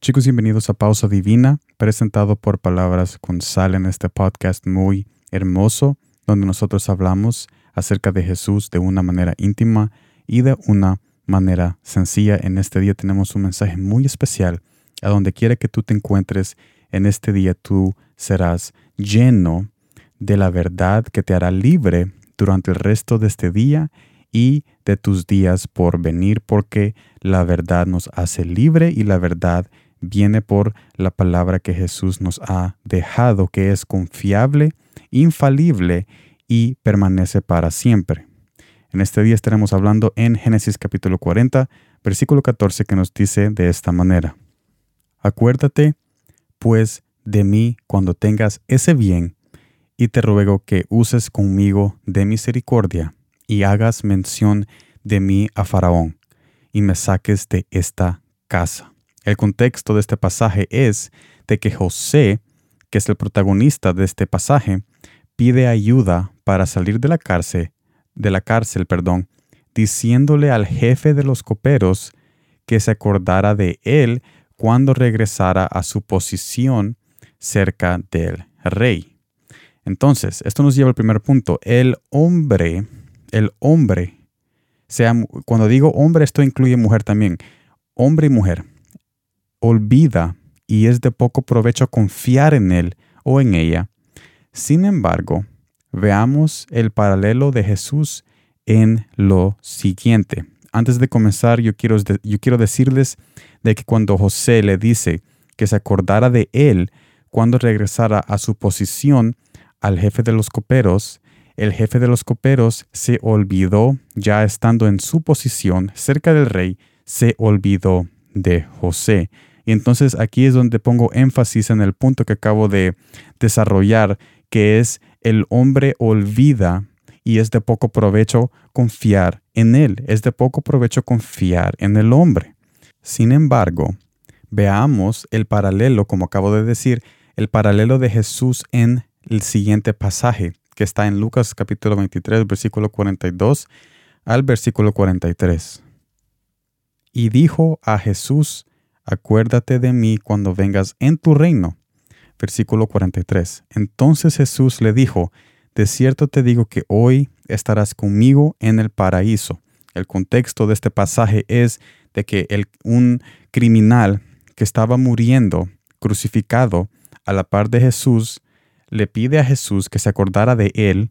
Chicos, bienvenidos a Pausa Divina, presentado por Palabras con Sal en este podcast muy hermoso, donde nosotros hablamos acerca de Jesús de una manera íntima y de una manera sencilla. En este día tenemos un mensaje muy especial. A donde quiera que tú te encuentres en este día, tú serás lleno de la verdad que te hará libre durante el resto de este día y de tus días por venir, porque la verdad nos hace libre y la verdad viene por la palabra que Jesús nos ha dejado, que es confiable, infalible y permanece para siempre. En este día estaremos hablando en Génesis capítulo 40, versículo 14, que nos dice de esta manera. Acuérdate, pues, de mí cuando tengas ese bien, y te ruego que uses conmigo de misericordia, y hagas mención de mí a Faraón, y me saques de esta casa. El contexto de este pasaje es de que José, que es el protagonista de este pasaje, pide ayuda para salir de la cárcel, de la cárcel, perdón, diciéndole al jefe de los coperos que se acordara de él cuando regresara a su posición cerca del rey. Entonces, esto nos lleva al primer punto. El hombre, el hombre, sea, cuando digo hombre, esto incluye mujer también. Hombre y mujer olvida y es de poco provecho confiar en él o en ella. Sin embargo, veamos el paralelo de Jesús en lo siguiente. Antes de comenzar, yo quiero, yo quiero decirles de que cuando José le dice que se acordara de él cuando regresara a su posición al jefe de los coperos, el jefe de los coperos se olvidó, ya estando en su posición cerca del rey, se olvidó de José. Y entonces aquí es donde pongo énfasis en el punto que acabo de desarrollar, que es el hombre olvida y es de poco provecho confiar en él, es de poco provecho confiar en el hombre. Sin embargo, veamos el paralelo, como acabo de decir, el paralelo de Jesús en el siguiente pasaje, que está en Lucas capítulo 23, versículo 42 al versículo 43. Y dijo a Jesús, acuérdate de mí cuando vengas en tu reino. Versículo 43. Entonces Jesús le dijo, de cierto te digo que hoy estarás conmigo en el paraíso. El contexto de este pasaje es de que el, un criminal que estaba muriendo, crucificado a la par de Jesús, le pide a Jesús que se acordara de él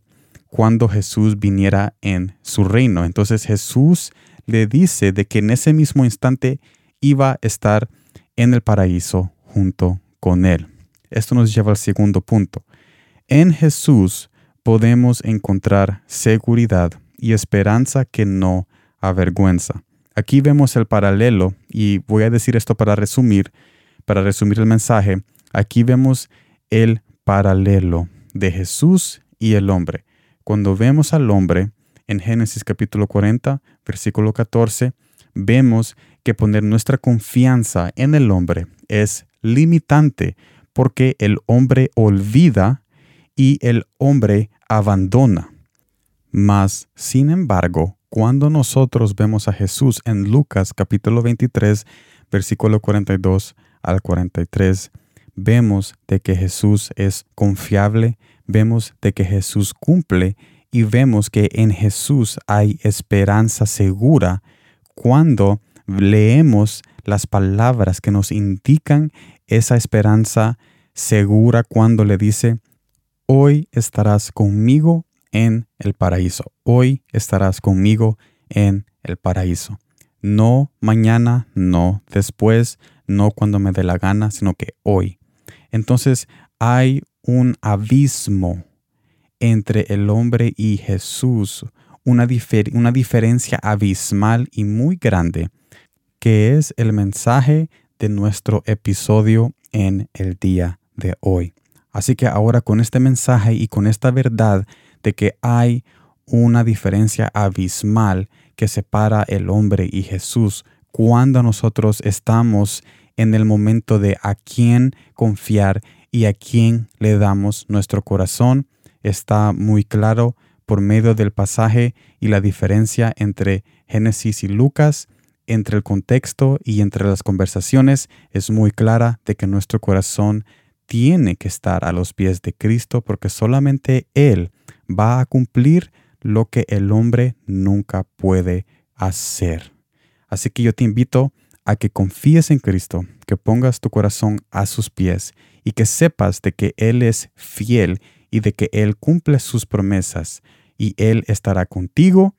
cuando Jesús viniera en su reino. Entonces Jesús le dice de que en ese mismo instante iba a estar en el paraíso junto con Él. Esto nos lleva al segundo punto. En Jesús podemos encontrar seguridad y esperanza que no avergüenza. Aquí vemos el paralelo y voy a decir esto para resumir, para resumir el mensaje. Aquí vemos el paralelo de Jesús y el hombre. Cuando vemos al hombre en Génesis capítulo 40, versículo 14, vemos que poner nuestra confianza en el hombre es limitante porque el hombre olvida y el hombre abandona. Mas, sin embargo, cuando nosotros vemos a Jesús en Lucas capítulo 23, versículo 42 al 43, vemos de que Jesús es confiable, vemos de que Jesús cumple y vemos que en Jesús hay esperanza segura cuando leemos las palabras que nos indican esa esperanza segura cuando le dice, hoy estarás conmigo en el paraíso, hoy estarás conmigo en el paraíso. No mañana, no después, no cuando me dé la gana, sino que hoy. Entonces hay un abismo entre el hombre y Jesús, una, una diferencia abismal y muy grande que es el mensaje de nuestro episodio en el día de hoy. Así que ahora con este mensaje y con esta verdad de que hay una diferencia abismal que separa el hombre y Jesús cuando nosotros estamos en el momento de a quién confiar y a quién le damos nuestro corazón, está muy claro por medio del pasaje y la diferencia entre Génesis y Lucas entre el contexto y entre las conversaciones es muy clara de que nuestro corazón tiene que estar a los pies de Cristo porque solamente Él va a cumplir lo que el hombre nunca puede hacer. Así que yo te invito a que confíes en Cristo, que pongas tu corazón a sus pies y que sepas de que Él es fiel y de que Él cumple sus promesas y Él estará contigo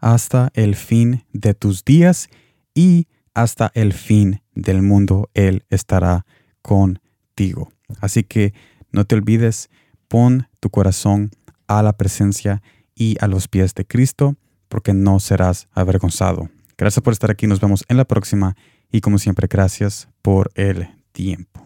hasta el fin de tus días y hasta el fin del mundo Él estará contigo. Así que no te olvides, pon tu corazón a la presencia y a los pies de Cristo, porque no serás avergonzado. Gracias por estar aquí, nos vemos en la próxima y como siempre, gracias por el tiempo.